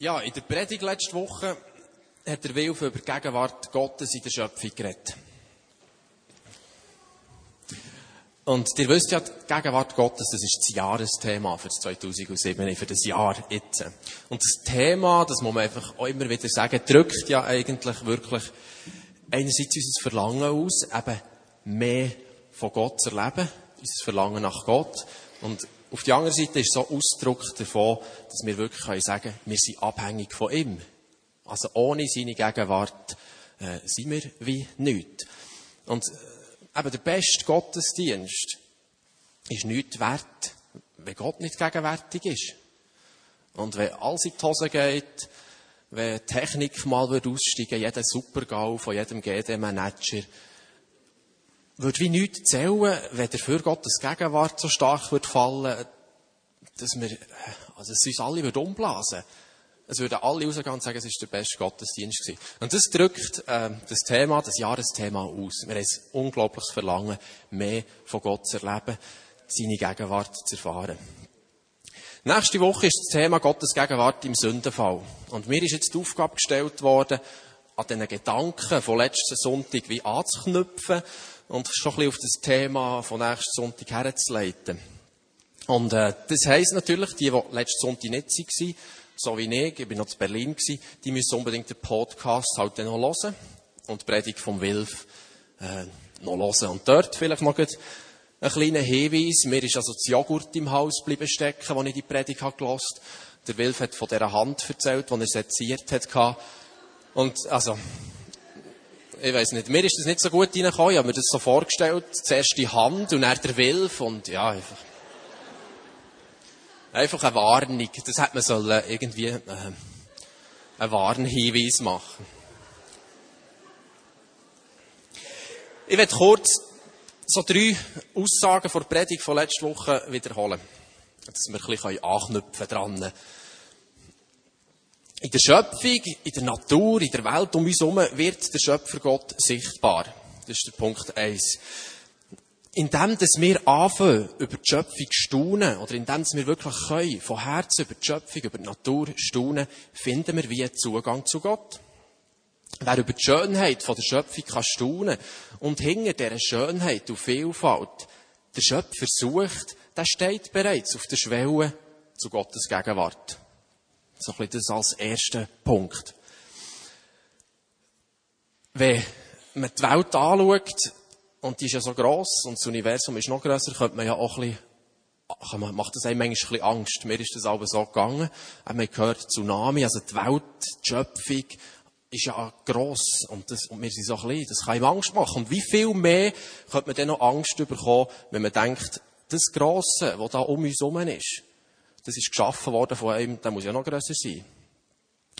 Ja, in der Predigt letzte Woche hat der Wilf über die Gegenwart Gottes in der Schöpfung geredet. Und ihr wisst ja, die Gegenwart Gottes, das ist das Jahresthema für das 2007, für das Jahr jetzt. Und das Thema, das muss man einfach auch immer wieder sagen, drückt ja eigentlich wirklich einerseits unser Verlangen aus, eben mehr von Gott zu erleben, unser Verlangen nach Gott. Und auf der anderen Seite ist so Ausdruck davon, dass wir wirklich sagen können, wir sind abhängig von ihm. Also ohne seine Gegenwart äh, sind wir wie nichts. Und äh, eben der beste Gottesdienst ist nichts wert, wenn Gott nicht gegenwärtig ist. Und wenn alles in die Hose geht, wenn Technik mal aussteigen jeder Supergau von jedem GD-Manager, würde wie nichts zählen, wenn dafür Gottes Gegenwart so stark würde fallen, dass wir, also es uns alle würde umblasen. Es würden alle rausgehen und sagen, es ist der beste Gottesdienst gewesen. Und das drückt äh, das Thema, das Jahresthema aus. Wir haben ein unglaubliches Verlangen, mehr von Gott zu erleben, seine Gegenwart zu erfahren. Nächste Woche ist das Thema Gottes Gegenwart im Sündenfall. Und mir ist jetzt die Aufgabe gestellt worden, an diesen Gedanken von letzten Sonntag wie anzuknüpfen und schon ein bisschen auf das Thema von nächsten Sonntag herzuleiten. Und äh, das heisst natürlich, die, die letzten Sonntag nicht waren, so wie ich, ich bin noch in Berlin gewesen, die müssen unbedingt den Podcast halt noch hören und die Predigt vom Wilf äh, noch hören. Und dort vielleicht noch ein kleiner Hinweis. Mir ist also das Joghurt im Haus bleiben stecken, als ich die Predigt habe gehört. Der Wilf hat von dieser Hand erzählt, die er seziert hat. Und, also, ich weiß nicht, mir ist das nicht so gut reingekommen. Ich habe mir das so vorgestellt. Zuerst die Hand und dann der Wilf und ja, einfach. Einfach eine Warnung. Das hätte man sollen irgendwie äh, einen Warnhinweis machen. Ich werde kurz so drei Aussagen von der Predigt von letzter Woche wiederholen. Dass wir ein bisschen anknüpfen dran. In der Schöpfung, in der Natur, in der Welt um uns herum wird der Schöpfer Gott sichtbar. Das ist der Punkt eins. Indem, dass wir anfangen, über die Schöpfung staunen, oder indem wir wirklich können, von Herzen über die Schöpfung, über die Natur staunen, finden wir wie einen Zugang zu Gott. Wer über die Schönheit von der Schöpfung kann staunen und hinter dieser Schönheit und Vielfalt der Schöpfer sucht, der steht bereits auf der Schwelle zu Gottes Gegenwart. So ein bisschen das als erster Punkt. Wenn man die Welt anschaut, und die ist ja so gross und das Universum ist noch grösser, könnte man ja auch ein bisschen, macht das einem manchmal ein bisschen Angst. Mir ist das aber so gegangen. Man gehört Tsunami, also die Welt, die Schöpfung, ist ja gross und, das, und wir sind so klein, das kann ihm Angst machen. Und wie viel mehr könnte man dann noch Angst bekommen, wenn man denkt, das Grosse, was da um uns herum ist, das ist geschaffen worden von einem, der muss ja noch grösser sein.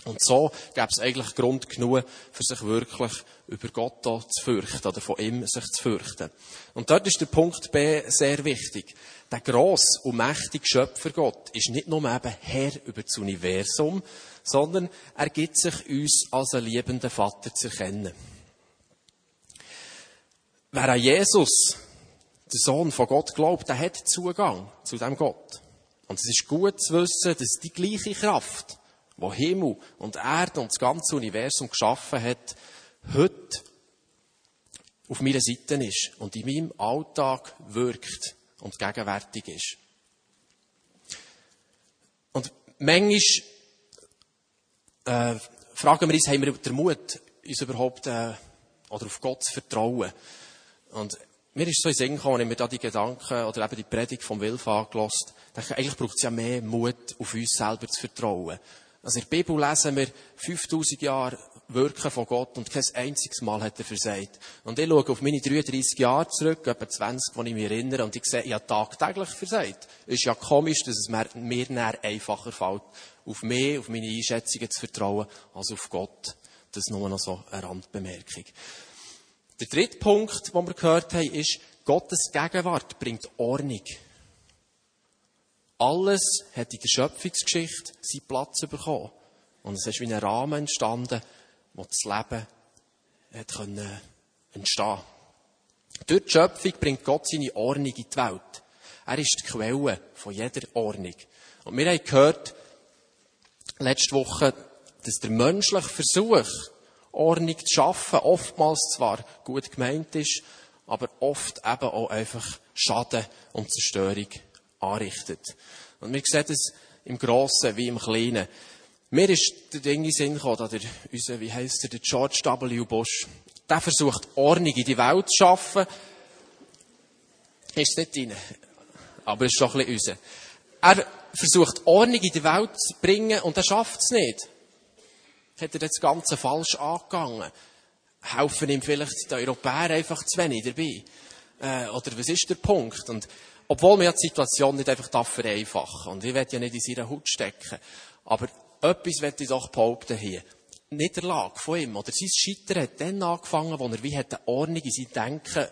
Und so gäbe es eigentlich Grund genug, für sich wirklich über Gott zu fürchten oder von ihm sich zu fürchten. Und dort ist der Punkt B sehr wichtig. Der gross und mächtige Schöpfer Gott ist nicht nur eben Herr über das Universum, sondern er gibt sich uns als ein liebender Vater zu erkennen. Wer an Jesus, der Sohn von Gott, glaubt, der hat Zugang zu dem Gott. Und es ist gut zu wissen, dass die gleiche Kraft, wo Himmel und Erde und das ganze Universum geschaffen hat, heute auf meiner Seite ist und in meinem Alltag wirkt und gegenwärtig ist. Und manchmal äh, fragen wir uns, haben wir den Mut, uns überhaupt äh, oder auf Gott zu vertrauen? Und mir ist so in Sinn gekommen, ich mir da die Gedanken oder eben die Predigt vom Wilf angelassen, denke, eigentlich braucht es ja mehr Mut, auf uns selber zu vertrauen. Also in der Bibel lesen wir 5000 Jahre Wirken von Gott und kein einziges Mal hat er versagt. Und ich schaue auf meine 33 Jahre zurück, etwa 20, wo ich mich erinnere, und ich sehe, ich habe tagtäglich versagt. Ist ja komisch, dass es mir, mir näher einfacher fällt, auf mich, auf meine Einschätzungen zu vertrauen, als auf Gott. Das ist nur noch so eine Randbemerkung. Der dritte Punkt, den wir gehört haben, ist, Gottes Gegenwart bringt Ordnung. Alles hat in der Schöpfungsgeschichte seinen Platz bekommen. Und es ist wie ein Rahmen entstanden, wo das Leben hat können entstehen Durch die Schöpfung bringt Gott seine Ordnung in die Welt. Er ist die Quelle von jeder Ordnung. Und wir haben gehört, letzte Woche, dass der menschliche Versuch, Ordnung zu schaffen, oftmals zwar gut gemeint ist, aber oft eben auch einfach Schaden und Zerstörung anrichtet. Und wir sehen das im Grossen wie im Kleinen. Mir ist der Ding in Sinn gekommen, der, unser, wie heisst der, der George W. Bush, der versucht Ordnung in die Welt zu schaffen. Ist nicht rein. Aber ist schon ein bisschen unser. Er versucht Ordnung in die Welt zu bringen und er schafft es nicht. Hat er das Ganze falsch angegangen? Helfen ihm vielleicht die Europäer einfach zu wenig dabei? Äh, oder was ist der Punkt? Und obwohl man ja die Situation nicht einfach vereinfachen Und ich will ja nicht in seine Haut stecken. Aber etwas will ich doch behaupten hier. Niederlage von ihm oder sein Scheitern hat dann angefangen, wo er wie hat eine Ordnung in sein Denken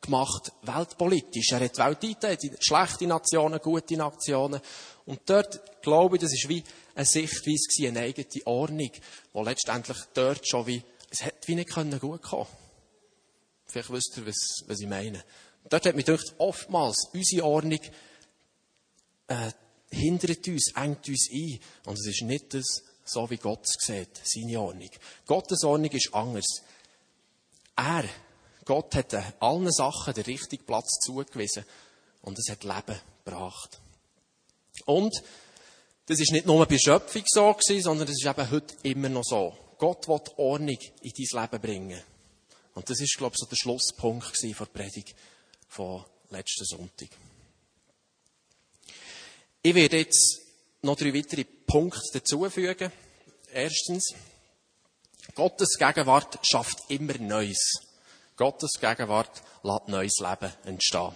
gemacht, weltpolitisch. Er hat die Welt eingeteilt, schlechte Nationen, gute Nationen. Und dort, glaube ich, das ist wie eine Sichtweise eine eigene Ordnung, die letztendlich dort schon wie, es hätte wie nicht können gut kommen. Vielleicht wisst ihr, was, was ich meine. Dort hat mich gedacht, oftmals, unsere Ordnung, äh, hindert uns, engt uns ein. Und es ist nicht das, so wie Gott es sieht, seine Ordnung. Gottes Ordnung ist anders. Er, Gott hat allen Sachen den richtigen Platz zugewiesen. Und es hat Leben gebracht. Und das ist nicht nur bei Schöpfung so gewesen, sondern das ist eben heute immer noch so. Gott will Ordnung in dein Leben bringen. Und das ist, glaube ich, so der Schlusspunkt gewesen der Predigt von letzten Sonntag. Ich werde jetzt noch drei weitere Punkte dazufügen. Erstens, Gottes Gegenwart schafft immer Neues. Gottes Gegenwart lässt neues Leben entstehen.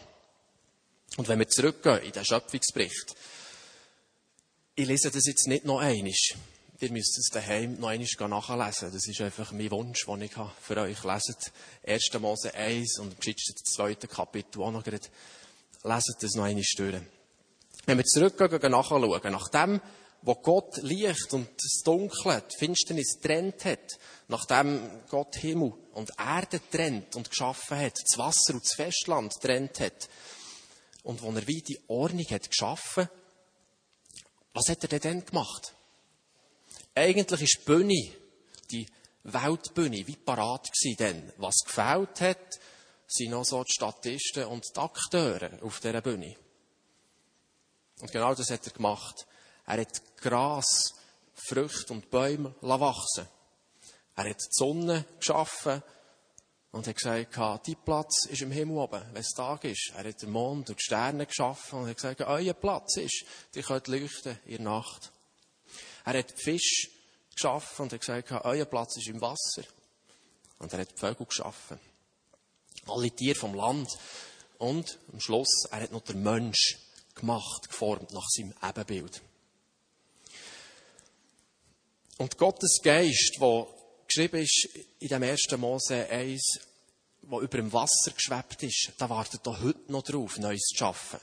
Und wenn wir zurückgehen in den Schöpfungsbericht, ich lese das jetzt nicht noch einmal. Ihr müsst es daheim noch einmal nachlesen. Das ist einfach mein Wunsch, den ich habe für euch. Leset 1. Mose 1 und am das zweite Kapitel auch noch gerade. Leset das noch einmal durch. Wenn wir zurückgehen, nachschauen, nachdem, wo Gott Licht und das Dunkle, die Finsternis trennt hat, nachdem Gott Himmel und Erde trennt und geschaffen hat, das Wasser und das Festland trennt hat, und wo er wie die Ordnung hat geschaffen, was hat er denn dann gemacht? Eigentlich ist die Bühne, die Weltbühne, wie parat gewesen denn. Was gefällt hat, sind noch so die Statisten und die Akteure auf dieser Bühne. Und genau das hat er gemacht. Er hat Gras, Früchte und Bäume wachsen Er hat die Sonne geschaffen und hat gesagt, dein Platz ist im Himmel oben, wenn es Tag ist. Er hat den Mond und die Sterne geschaffen und hat gesagt, euer Platz ist, die könnt leuchten in der Nacht. Er hat Fisch geschaffen und hat gesagt, euer Platz ist im Wasser. Und er hat die Vögel geschaffen. Alle Tiere vom Land. Und am Schluss, er hat noch den Mensch gemacht, geformt nach seinem Ebenbild. Und Gottes Geist, der geschrieben ist in dem 1. Mose 1, wo über dem Wasser geschwebt ist, da wartet er heute noch drauf, Neues zu schaffen.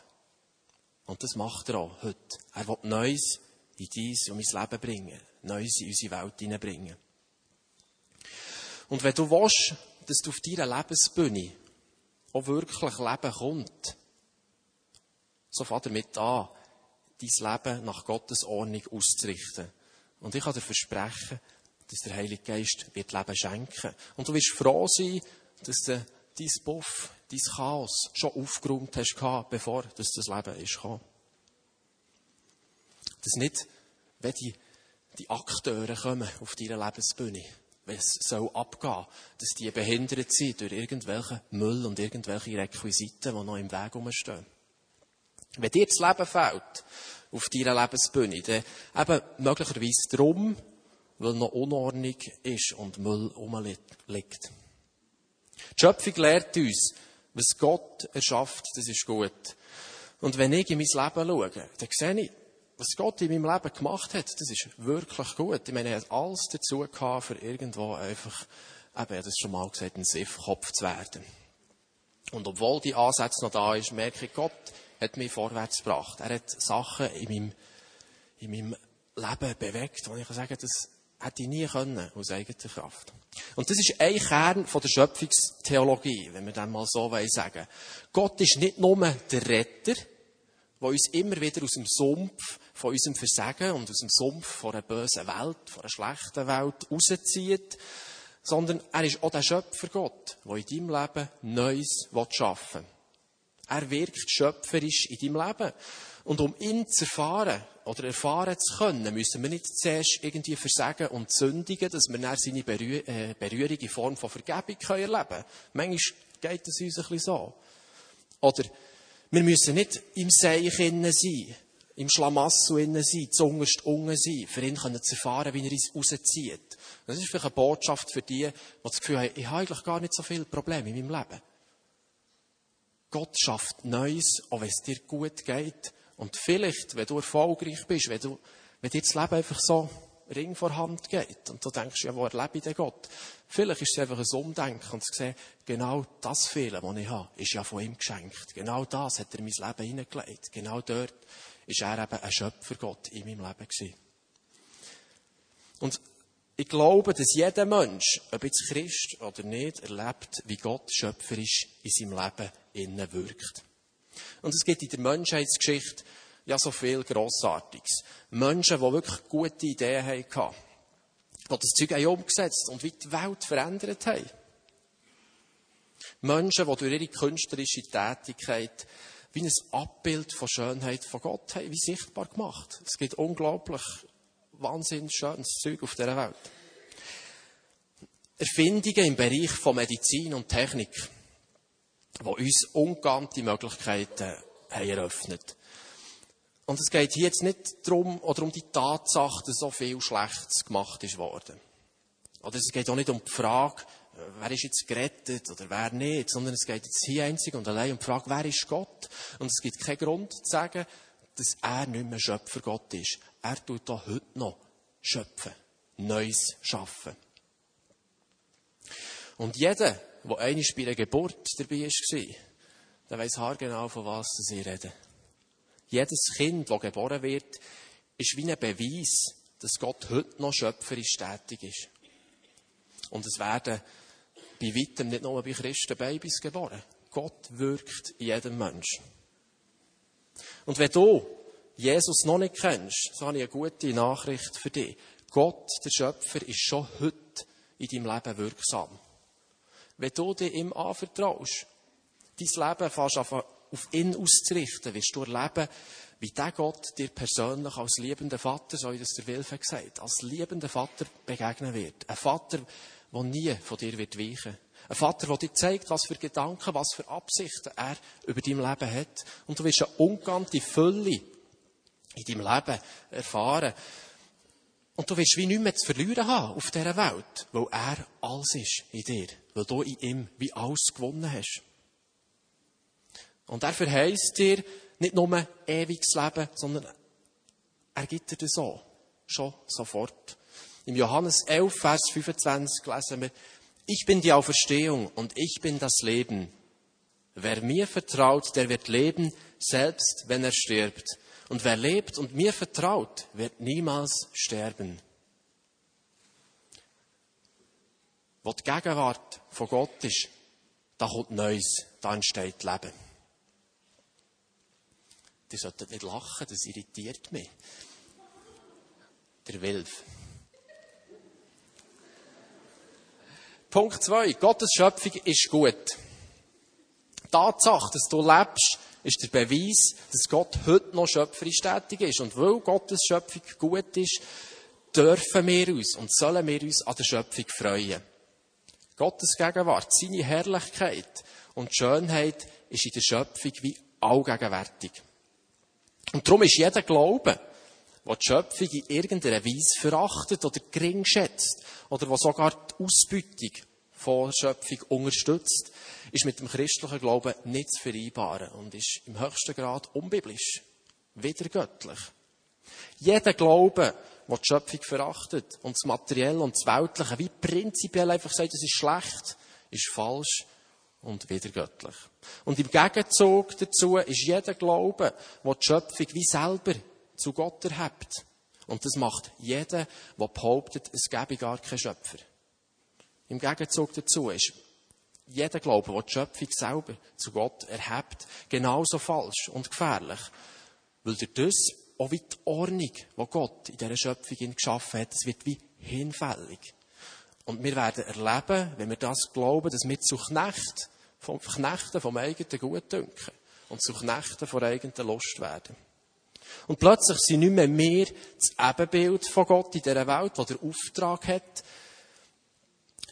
Und das macht er auch heute. Er will Neues in dies und mein Leben bringen. Neues in unsere Welt hineinbringen. Und wenn du willst, dass du auf deiner Lebensbühne auch wirklich Leben kommt, so fang damit an, dein Leben nach Gottes Ordnung auszurichten. Und ich kann dir versprechen, dass der Heilige Geist wird Leben schenken. Und du wirst froh sein, dass du dein Buff, dein Chaos schon aufgeräumt hast, bevor das, Leben gekommen. Dass nicht, wenn die, die Akteure kommen auf deiner Lebensbühne, wenn es soll abgehen, dass die behindert sind durch irgendwelche Müll und irgendwelche Requisiten, die noch im Weg rumstehen. Wenn dir das Leben fehlt, auf deiner Lebensbühne, dann eben möglicherweise darum, weil noch Unordnung ist und Müll rumliegt. Die Schöpfung lehrt uns, was Gott erschafft, das ist gut. Und wenn ich in mein Leben schaue, dann sehe ich, was Gott in meinem Leben gemacht hat, das ist wirklich gut. Ich meine, er hat alles dazu gehabt, für irgendwo einfach, eben, ich habe das schon mal gesagt, ein Siffkopf zu werden. Und obwohl die Ansätze noch da ist, merke ich, Gott hat mich vorwärts gebracht. Er hat Sachen in meinem, in meinem Leben bewegt, wo ich kann sagen, das hätte ich nie können, aus eigener Kraft. Und das ist ein Kern von der Schöpfungstheologie, wenn wir dann mal so sagen. Gott ist nicht nur der Retter, der uns immer wieder aus dem Sumpf von unserem Versagen und aus dem Sumpf von einer bösen Welt, von einer schlechten Welt rauszieht, sondern er ist auch der Schöpfer Gott, der in deinem Leben Neues schaffen will. Er wirkt schöpferisch in deinem Leben. Und um ihn zu erfahren oder erfahren zu können, müssen wir nicht zuerst irgendwie versagen und sündigen, dass wir dann seine Berühr äh, Berührung in Form von Vergebung erleben können. Manchmal geht es uns ein bisschen so. Oder wir müssen nicht im Seich innen sein, im Schlamassel innen sein, zungerst unten sein, für ihn können zu erfahren, wie er uns rauszieht. Das ist vielleicht eine Botschaft für die, die das Gefühl haben, ich habe eigentlich gar nicht so viele Probleme in meinem Leben. Gott schafft Neues, auch wenn es dir gut geht. Und vielleicht, wenn du erfolgreich bist, wenn, du, wenn dir das Leben einfach so Ring vor Hand geht und du denkst, ja, wo erlebe ich denn Gott? Vielleicht ist es einfach ein Umdenken und zu sehen, genau das Fehlen, das ich habe, ist ja von ihm geschenkt. Genau das hat er in mein Leben hineingelegt. Genau dort ist er eben ein Schöpfergott in meinem Leben gewesen. Und ich glaube, dass jeder Mensch, ob jetzt Christ oder nicht, erlebt, wie Gott schöpferisch in seinem Leben innen wirkt. Und es gibt in der Menschheitsgeschichte ja so viel Grossartiges. Menschen, die wirklich gute Ideen hatten, die das Zeug haben umgesetzt und wie die Welt verändert haben. Menschen, die durch ihre künstlerische Tätigkeit wie ein Abbild von Schönheit von Gott haben, wie sichtbar gemacht. Es gibt unglaublich wahnsinnig schönes Zeug auf dieser Welt. Erfindungen im Bereich von Medizin und Technik, die uns ungeahnte Möglichkeiten haben eröffnet. Und es geht hier jetzt nicht darum, oder um die Tatsache, dass so viel Schlechtes gemacht ist worden. Oder es geht auch nicht um die Frage, wer ist jetzt gerettet oder wer nicht, sondern es geht jetzt hier einzig und allein um die Frage, wer ist Gott? Und es gibt keinen Grund zu sagen, dass er nicht mehr Schöpfer Gott ist. Er tut auch heute noch schöpfen, Neues schaffen. Und jeder, der einmal bei einer Geburt dabei war, der weiss haargenau, von was sie reden. Jedes Kind, das geboren wird, ist wie ein Beweis, dass Gott heute noch schöpferisch tätig ist. Und es werden bei weitem nicht nur bei Christen Babys geboren. Gott wirkt in jedem Menschen. Und wenn du Jesus noch nicht kennst, so habe ich eine gute Nachricht für dich. Gott, der Schöpfer, ist schon heute in deinem Leben wirksam. Wenn du dir ihm anvertraust, dein Leben fast auf ihn auszurichten, wirst du erleben, wie der Gott dir persönlich als liebender Vater, so wie das der Wilf gesagt als liebender Vater begegnen wird. Ein Vater, der nie von dir wird weichen. Ein Vater, der dir zeigt, was für Gedanken, was für Absichten er über dein Leben hat. Und du wirst eine ungeahnte Fülle in deinem Leben erfahren. Und du wirst wie nichts mehr zu verlieren haben auf dieser Welt, weil er alles ist in dir, weil du in ihm wie alles gewonnen hast. Und er verheißt dir nicht nur ewiges Leben, sondern er gibt dir das so, schon sofort. Im Johannes 11, Vers 25 lesen wir, ich bin die Auferstehung und ich bin das Leben. Wer mir vertraut, der wird leben, selbst wenn er stirbt. Und wer lebt und mir vertraut, wird niemals sterben. Wo die Gegenwart von Gott ist, da kommt Neues, da entsteht Leben. Die sollten nicht lachen, das irritiert mich. Der Wilf. Punkt zwei: Gottes Schöpfung ist gut. Die Tatsache, dass du lebst, ist der Beweis, dass Gott heute noch schöpferisch tätig ist. Und weil Gottes Schöpfung gut ist, dürfen wir uns und sollen wir uns an der Schöpfung freuen. Gottes Gegenwart, seine Herrlichkeit und Schönheit ist in der Schöpfung wie allgegenwärtig. Und darum ist jeder Glaube, der die Schöpfung in irgendeiner Weise verachtet oder gering schätzt oder der sogar die Ausbeutung von Schöpfung unterstützt, ist mit dem christlichen Glauben nicht zu vereinbaren und ist im höchsten Grad unbiblisch, widergöttlich. Jeder Glaube, der die Schöpfung verachtet und das Materielle und das Weltliche wie prinzipiell einfach sagt, es ist schlecht, ist falsch und widergöttlich. Und im Gegenzug dazu ist jeder Glaube, der die Schöpfung wie selber zu Gott erhebt. Und das macht jeder, der behauptet, es gäbe gar keinen Schöpfer. Im Gegenzug dazu ist jeder Glaube, der die Schöpfung selber zu Gott erhebt, genauso falsch und gefährlich. Weil durch das auch wie die Ordnung, die Gott in dieser Schöpfung geschaffen hat, das wird wie hinfällig. Und wir werden erleben, wenn wir das glauben, dass wir zu Knecht, vom Knechten vom eigenen Gutdünken und zu Knechten von eigenen Lust werden. Und plötzlich sind nicht mehr wir das Ebenbild von Gott in dieser Welt, der den Auftrag hat,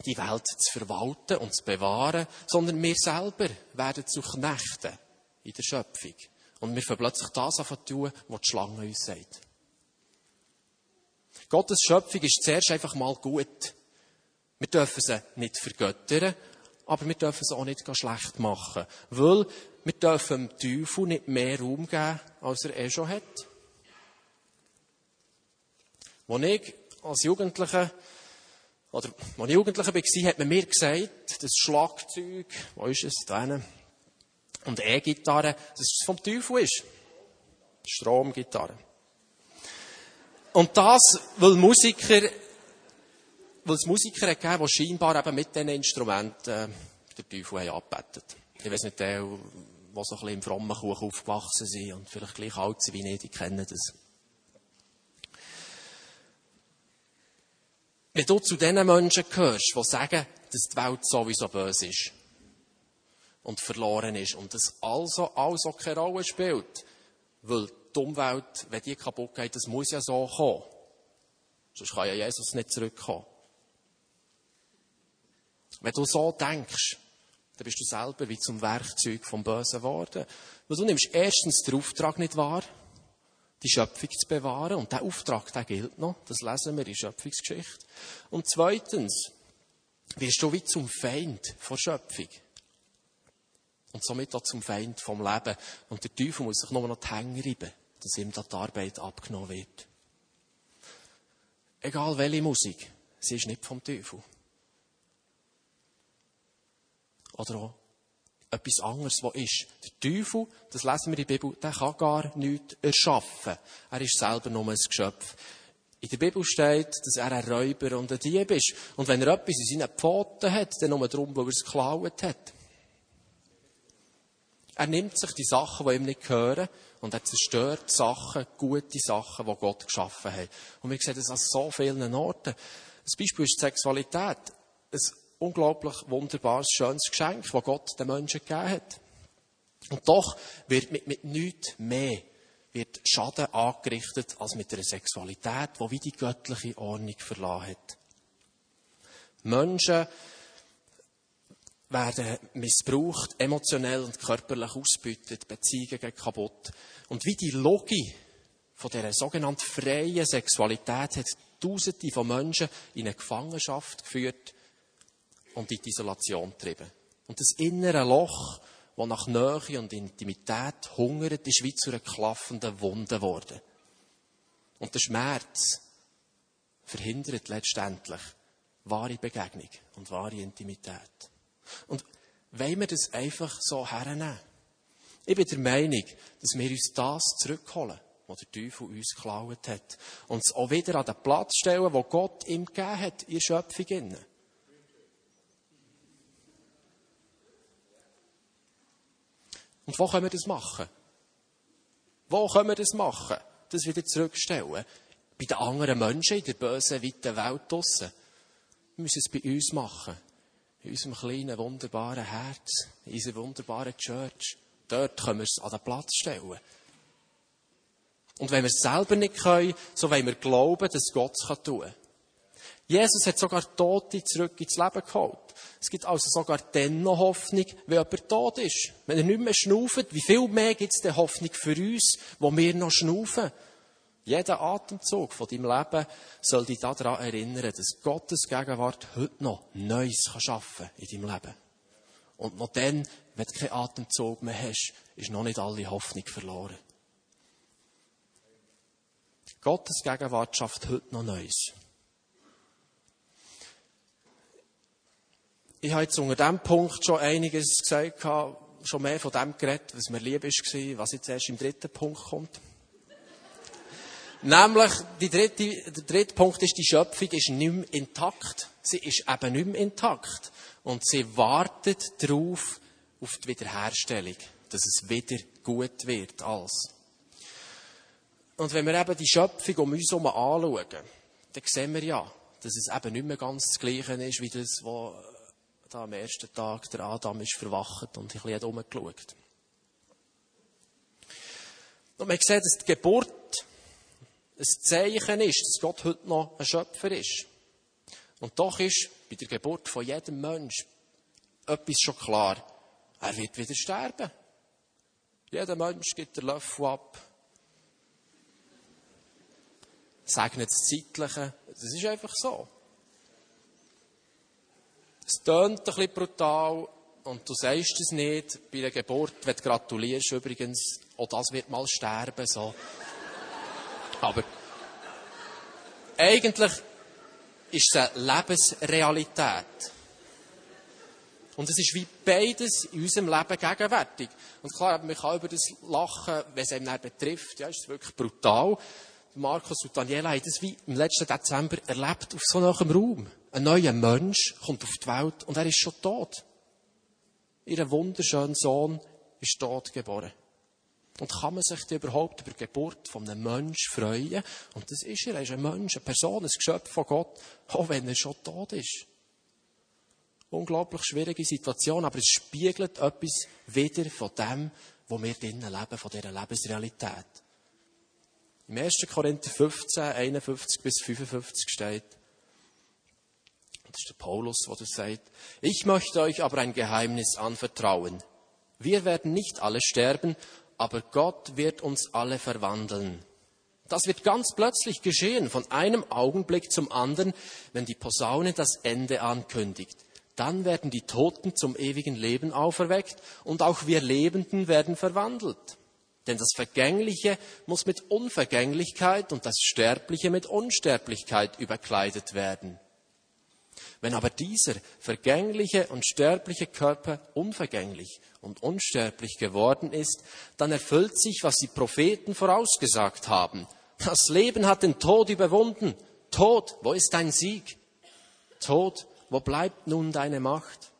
die Welt zu verwalten und zu bewahren, sondern wir selber werden zu Knechten in der Schöpfung. Und wir fangen plötzlich das an zu tun, was die Schlange uns sagt. Gottes Schöpfung ist zuerst einfach mal gut. Wir dürfen sie nicht vergöttern, aber wir dürfen sie auch nicht schlecht machen. Weil wir dürfen dem Teufel nicht mehr Raum geben, als er eh schon hat. Als ich als Jugendlicher, oder als ich Jugendlicher war, hat man mir gesagt, das Schlagzeug, wo ist es, da und E-Gitarre, dass es vom Teufel ist. Stromgitarre. Und das, weil Musiker, weil es Musiker gegeben die scheinbar eben mit diesen Instrumenten äh, den Teufel haben angebetet. Ich weiß nicht, die, die so ein bisschen im frommen Kuchen aufgewachsen sind und vielleicht gleich alt sind wie ich, die kennen das. Wenn du zu diesen Menschen gehörst, die sagen, dass die Welt sowieso böse ist und verloren ist und das also also keine Rolle spielt, weil die Umwelt, wenn die kaputt geht, das muss ja so kommen. Sonst kann ja Jesus nicht zurückkommen. Wenn du so denkst, dann bist du selber wie zum Werkzeug vom Bösen geworden. Weil du nimmst erstens den Auftrag nicht wahr, die Schöpfung zu bewahren. Und der Auftrag, der gilt noch. Das lesen wir in Schöpfungsgeschichte. Und zweitens, wirst du wie zum Feind vor Schöpfung. Und somit auch zum Feind vom Leben. Und der Teufel muss sich nur noch die Hänge reiben, dass ihm da die Arbeit abgenommen wird. Egal welche Musik, sie ist nicht vom Teufel. Oder auch etwas anderes, was ist. Der Teufel, das lesen wir in der Bibel, der kann gar nichts erschaffen. Er ist selber nur ein Geschöpf. In der Bibel steht, dass er ein Räuber und ein Dieb ist. Und wenn er etwas in seinen Pfoten hat, dann nur darum, weil er es geklaut hat. Er nimmt sich die Sachen, die ihm nicht gehören, und er zerstört Sachen, gute Sachen, die Gott geschaffen hat. Und wir sehen das an so vielen Orten. Das Beispiel ist die Sexualität. Ein unglaublich wunderbares, schönes Geschenk, das Gott den Menschen gegeben hat. Und doch wird mit, mit nichts mehr wird Schaden angerichtet als mit einer Sexualität, die wie die göttliche Ordnung verlassen hat. Menschen werden missbraucht, emotionell und körperlich ausbeutet, Beziehungen gehen kaputt. Und wie die Logik von dieser sogenannten freien Sexualität hat Tausende von Menschen in eine Gefangenschaft geführt und in die Isolation getrieben. Und das innere Loch, das nach Nähe und Intimität hungert, ist wie zu einer klaffenden Wunde geworden. Und der Schmerz verhindert letztendlich wahre Begegnung und wahre Intimität. Und wollen wir das einfach so hernehmen? Ich bin der Meinung, dass wir uns das zurückholen, was der Teufel uns geklaut hat. Und es auch wieder an den Platz stellen, wo Gott ihm gegeben hat, in Schöpfung. Und wo können wir das machen? Wo können wir das machen? Das wieder zurückstellen. Bei den anderen Menschen in der bösen, weiten Welt draussen. Wir müssen es bei uns machen in unserem kleinen, wunderbaren Herz, in unserer wunderbaren Church. Dort können wir es an den Platz stellen. Und wenn wir es selber nicht können, so wollen wir glauben, dass Gott es tun kann. Jesus hat sogar Tote zurück ins Leben geholt. Es gibt also sogar dann noch Hoffnung, wenn jemand tot ist. Wenn er nicht mehr schnauft, wie viel mehr gibt es denn Hoffnung für uns, wo wir noch schnaufen? Jeder Atemzug von deinem Leben soll dich daran erinnern, dass Gottes Gegenwart heute noch Neues schaffen kann in deinem Leben. Und noch dann, wenn du keinen Atemzug mehr hast, ist noch nicht alle Hoffnung verloren. Gottes Gegenwart schafft heute noch Neues. Ich habe jetzt unter diesem Punkt schon einiges gesagt, schon mehr von dem geredet, was mir lieb war, was jetzt erst im dritten Punkt kommt. Nämlich, die dritte, der dritte Punkt ist, die Schöpfung ist nicht mehr intakt. Sie ist eben nicht mehr intakt. Und sie wartet darauf, auf die Wiederherstellung. Dass es wieder gut wird, als. Und wenn wir eben die Schöpfung um uns herum anschauen, dann sehen wir ja, dass es eben nicht mehr ganz das Gleiche ist, wie das, was da am ersten Tag der Adam ist verwacht und ein bisschen herumgeschaut. Und man sieht, dass die Geburt ein Zeichen ist, dass Gott heute noch ein Schöpfer ist. Und doch ist bei der Geburt von jedem Mensch etwas schon klar. Er wird wieder sterben. Jeder Mensch gibt den Löffel ab. Segnet das Zeitliche. Das ist einfach so. Es tönt ein bisschen brutal und du sagst es nicht bei der Geburt, wenn du gratulierst übrigens, auch das wird mal sterben, so. Aber eigentlich ist es eine Lebensrealität. Und es ist wie beides in unserem Leben gegenwärtig. Und klar, man kann über das lachen, wenn es einem betrifft. Ja, ist wirklich brutal. Markus und Daniela haben das wie im letzten Dezember erlebt auf so einem Raum. Ein neuer Mensch kommt auf die Welt und er ist schon tot. Ihr wunderschöner Sohn ist tot geboren. Und kann man sich überhaupt über die Geburt von einem Menschen freuen? Und das ist er. Er ist ein Mensch, eine Person, ein Geschöpf von Gott, auch wenn er schon tot ist. Unglaublich schwierige Situation, aber es spiegelt etwas wieder von dem, wo wir drinnen leben, von dieser Lebensrealität. Im 1. Korinther 15, 51 bis 55 steht, das ist der Paulus, wo das sagt, ich möchte euch aber ein Geheimnis anvertrauen. Wir werden nicht alle sterben, aber Gott wird uns alle verwandeln. Das wird ganz plötzlich geschehen, von einem Augenblick zum anderen, wenn die Posaune das Ende ankündigt. Dann werden die Toten zum ewigen Leben auferweckt und auch wir Lebenden werden verwandelt. Denn das Vergängliche muss mit Unvergänglichkeit und das Sterbliche mit Unsterblichkeit überkleidet werden. Wenn aber dieser vergängliche und sterbliche Körper unvergänglich und unsterblich geworden ist, dann erfüllt sich, was die Propheten vorausgesagt haben. Das Leben hat den Tod überwunden. Tod, wo ist dein Sieg? Tod, wo bleibt nun deine Macht?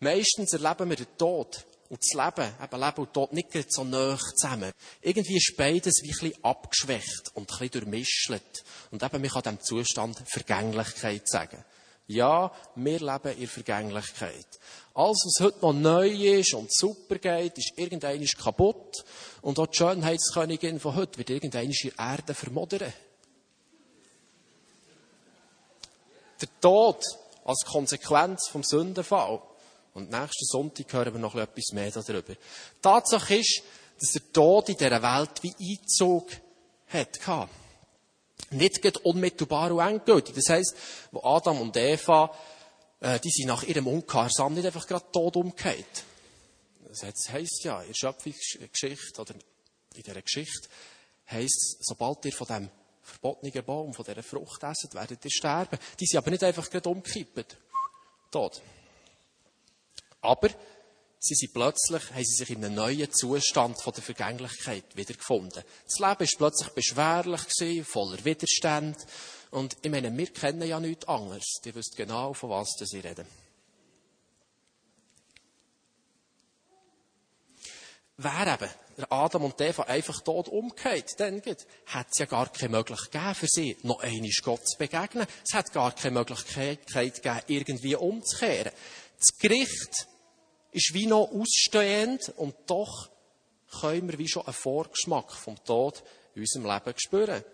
Meistens erleben wir den Tod und das Leben, eben Leben und Tod, nicht so nah zusammen. Irgendwie ist beides wie ein bisschen abgeschwächt und ein bisschen durchmischelt. Und eben, man kann diesem Zustand Vergänglichkeit sagen. Ja, wir leben in Vergänglichkeit. Alles, was heute noch neu ist und super geht, ist irgendein kaputt. Und auch die Schönheitskönigin von heute wird irgendein in Erde vermodern. Der Tod als Konsequenz vom Sündenfall und nächsten Sonntag hören wir noch etwas mehr darüber. Tatsache ist, dass der Tod in dieser Welt wie Einzug hat. Nicht unmittelbar und endgültig. Das heisst, wo Adam und Eva, äh, die sind nach ihrem Ungehorsam nicht einfach gerade tot umgekehrt. Das heisst ja, in der Schöpfungsgeschichte oder in dieser Geschichte heisst, sobald ihr von dem verbotenen Baum, von dieser Frucht esset, werdet ihr sterben. Die sind aber nicht einfach gerade umgekippt. Tot. Aber sie sind plötzlich, haben sie sich in einem neuen Zustand von der Vergänglichkeit wiedergefunden. Das Leben war plötzlich beschwerlich gewesen, voller Widerstand. Und ich meine, wir kennen ja nichts anderes. Die wissen genau, von was sie reden. Wäre eben Adam und Eva einfach tot umgekehrt, dann hätte es ja gar keine Möglichkeit für sie, noch einmal Gott zu begegnen. Es hat gar keine Möglichkeit gegeben, irgendwie umzukehren. Das Gericht ist wie noch ausstehend und doch können wir wie schon einen Vorgeschmack vom Tod in unserem Leben spüren.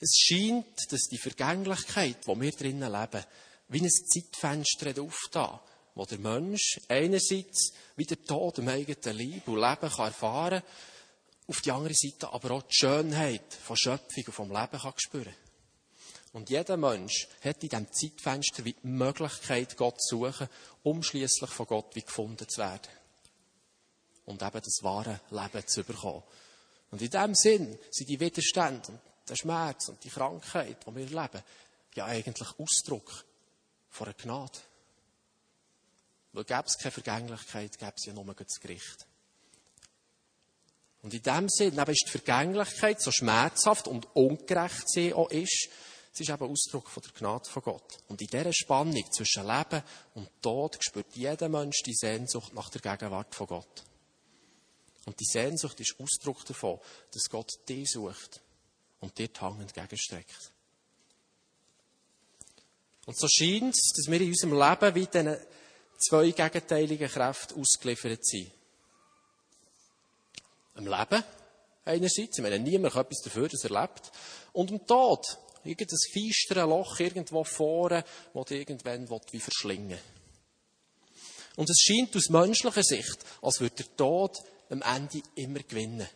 Es scheint, dass die Vergänglichkeit, wo wir drinnen leben, wie ein Zeitfenster aufgetan, wo der Mensch einerseits wie der Tod im eigenen Leib und Leben kann erfahren auf die andere Seite aber auch die Schönheit von Schöpfung und vom Leben kann spüren. Und jeder Mensch hat in diesem Zeitfenster die Möglichkeit, Gott zu suchen, um schließlich von Gott wie gefunden zu werden. Und eben das wahre Leben zu bekommen. Und in diesem Sinn sind die Widerstände und der Schmerz und die Krankheit, die wir erleben, ja eigentlich Ausdruck von einer Gnade. Weil gäbe es keine Vergänglichkeit, gäbe es ja nur das Gericht. Und in dem Sinn, ist die Vergänglichkeit so schmerzhaft und ungerecht sie auch ist, es ist eben Ausdruck von der Gnade von Gott. Und in dieser Spannung zwischen Leben und Tod spürt jeder Mensch die Sehnsucht nach der Gegenwart von Gott. Und die Sehnsucht ist Ausdruck davon, dass Gott dich sucht und dir die Hand entgegenstreckt. Und so scheint es, dass wir in unserem Leben wie diesen zwei gegenteiligen Kräften ausgeliefert sind. Im Leben einerseits, ich meine, niemand kann etwas dafür, dass er lebt, und im Tod, irgendein feistere Loch irgendwo vorne, das dich irgendwann wie verschlingen Und es scheint aus menschlicher Sicht, als würde der Tod am Ende immer gewinnen.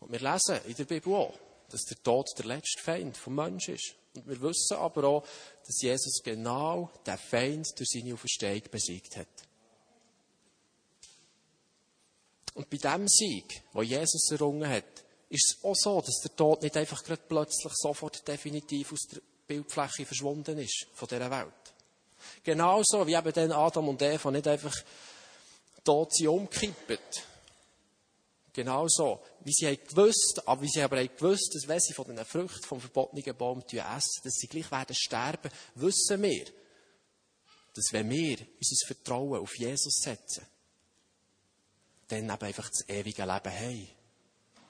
Und wir lesen in der Bibel auch, dass der Tod der letzte Feind vom Menschen ist. Und wir wissen aber auch, dass Jesus genau den Feind durch seine Auferstehung besiegt hat. Und bei dem Sieg, wo Jesus errungen hat, ist es auch so, dass der Tod nicht einfach plötzlich sofort definitiv aus der Bildfläche verschwunden ist von dieser Welt. Genauso wie eben dann Adam und Eva nicht einfach tot sie umkippen. Genauso, wie sie haben gewusst, aber wie sie aber haben gewusst, dass wenn sie von den Früchten vom verbotenen Baum essen, dass sie gleich werden sterben, wissen wir, dass wenn wir unser Vertrauen auf Jesus setzen, dann eben einfach das ewige Leben haben.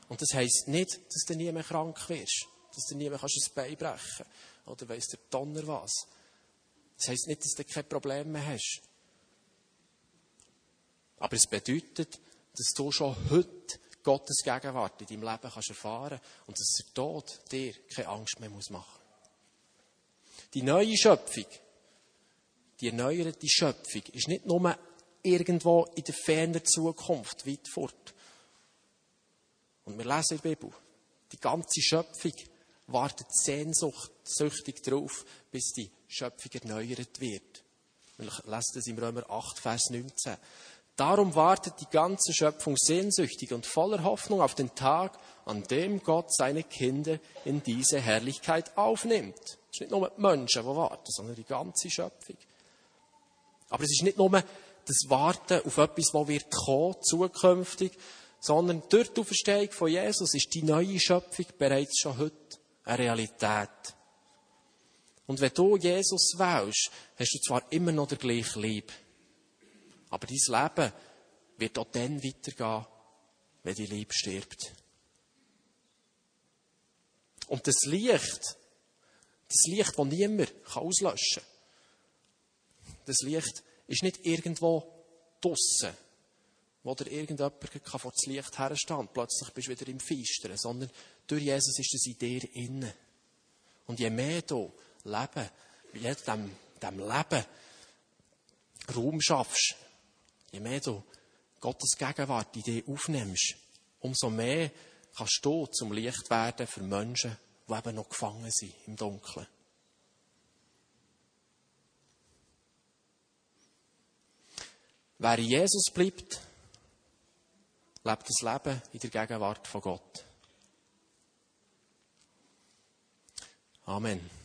Und das heisst nicht, dass du nie mehr krank wirst, dass du nie mehr ein Bein brechen kannst, oder weiss der Donner was. Das heisst nicht, dass du keine Probleme mehr hast. Aber es bedeutet, dass du schon heute Gottes Gegenwart in deinem Leben kannst erfahren und dass der Tod dir keine Angst mehr machen muss. Die neue Schöpfung, die erneuerte Schöpfung, ist nicht nur irgendwo in der fernen Zukunft, weit fort. Und wir lesen in der Bibel, die ganze Schöpfung wartet sehnsüchtig darauf, bis die Schöpfung erneuert wird. Wir lesen das im Römer 8, Vers 19. Darum wartet die ganze Schöpfung sehnsüchtig und voller Hoffnung auf den Tag, an dem Gott seine Kinder in diese Herrlichkeit aufnimmt. Es ist nicht nur die Menschen, die warten, sondern die ganze Schöpfung. Aber es ist nicht nur das Warten auf etwas, das wird kommen, zukünftig, sondern durch die Auferstehung von Jesus ist die neue Schöpfung bereits schon heute eine Realität. Und wenn du Jesus wählst, hast du zwar immer noch der gleiche Liebe. Aber dein Leben wird auch dann weitergehen, wenn die Liebe stirbt. Und das Licht, das Licht, das niemand auslöschen kann, das Licht ist nicht irgendwo draussen, wo dir irgendjemand vor das Licht herstehen und plötzlich bist du wieder im Feistern, sondern durch Jesus ist es in dir innen. Und je mehr du Leben, je dem, dem Leben Raum schaffst, Je mehr du Gottes Gegenwart in dir aufnimmst, umso mehr kannst du zum Licht werden für Menschen, die eben noch gefangen sind im Dunkeln. Wer Jesus bleibt, lebt das Leben in der Gegenwart von Gott. Amen.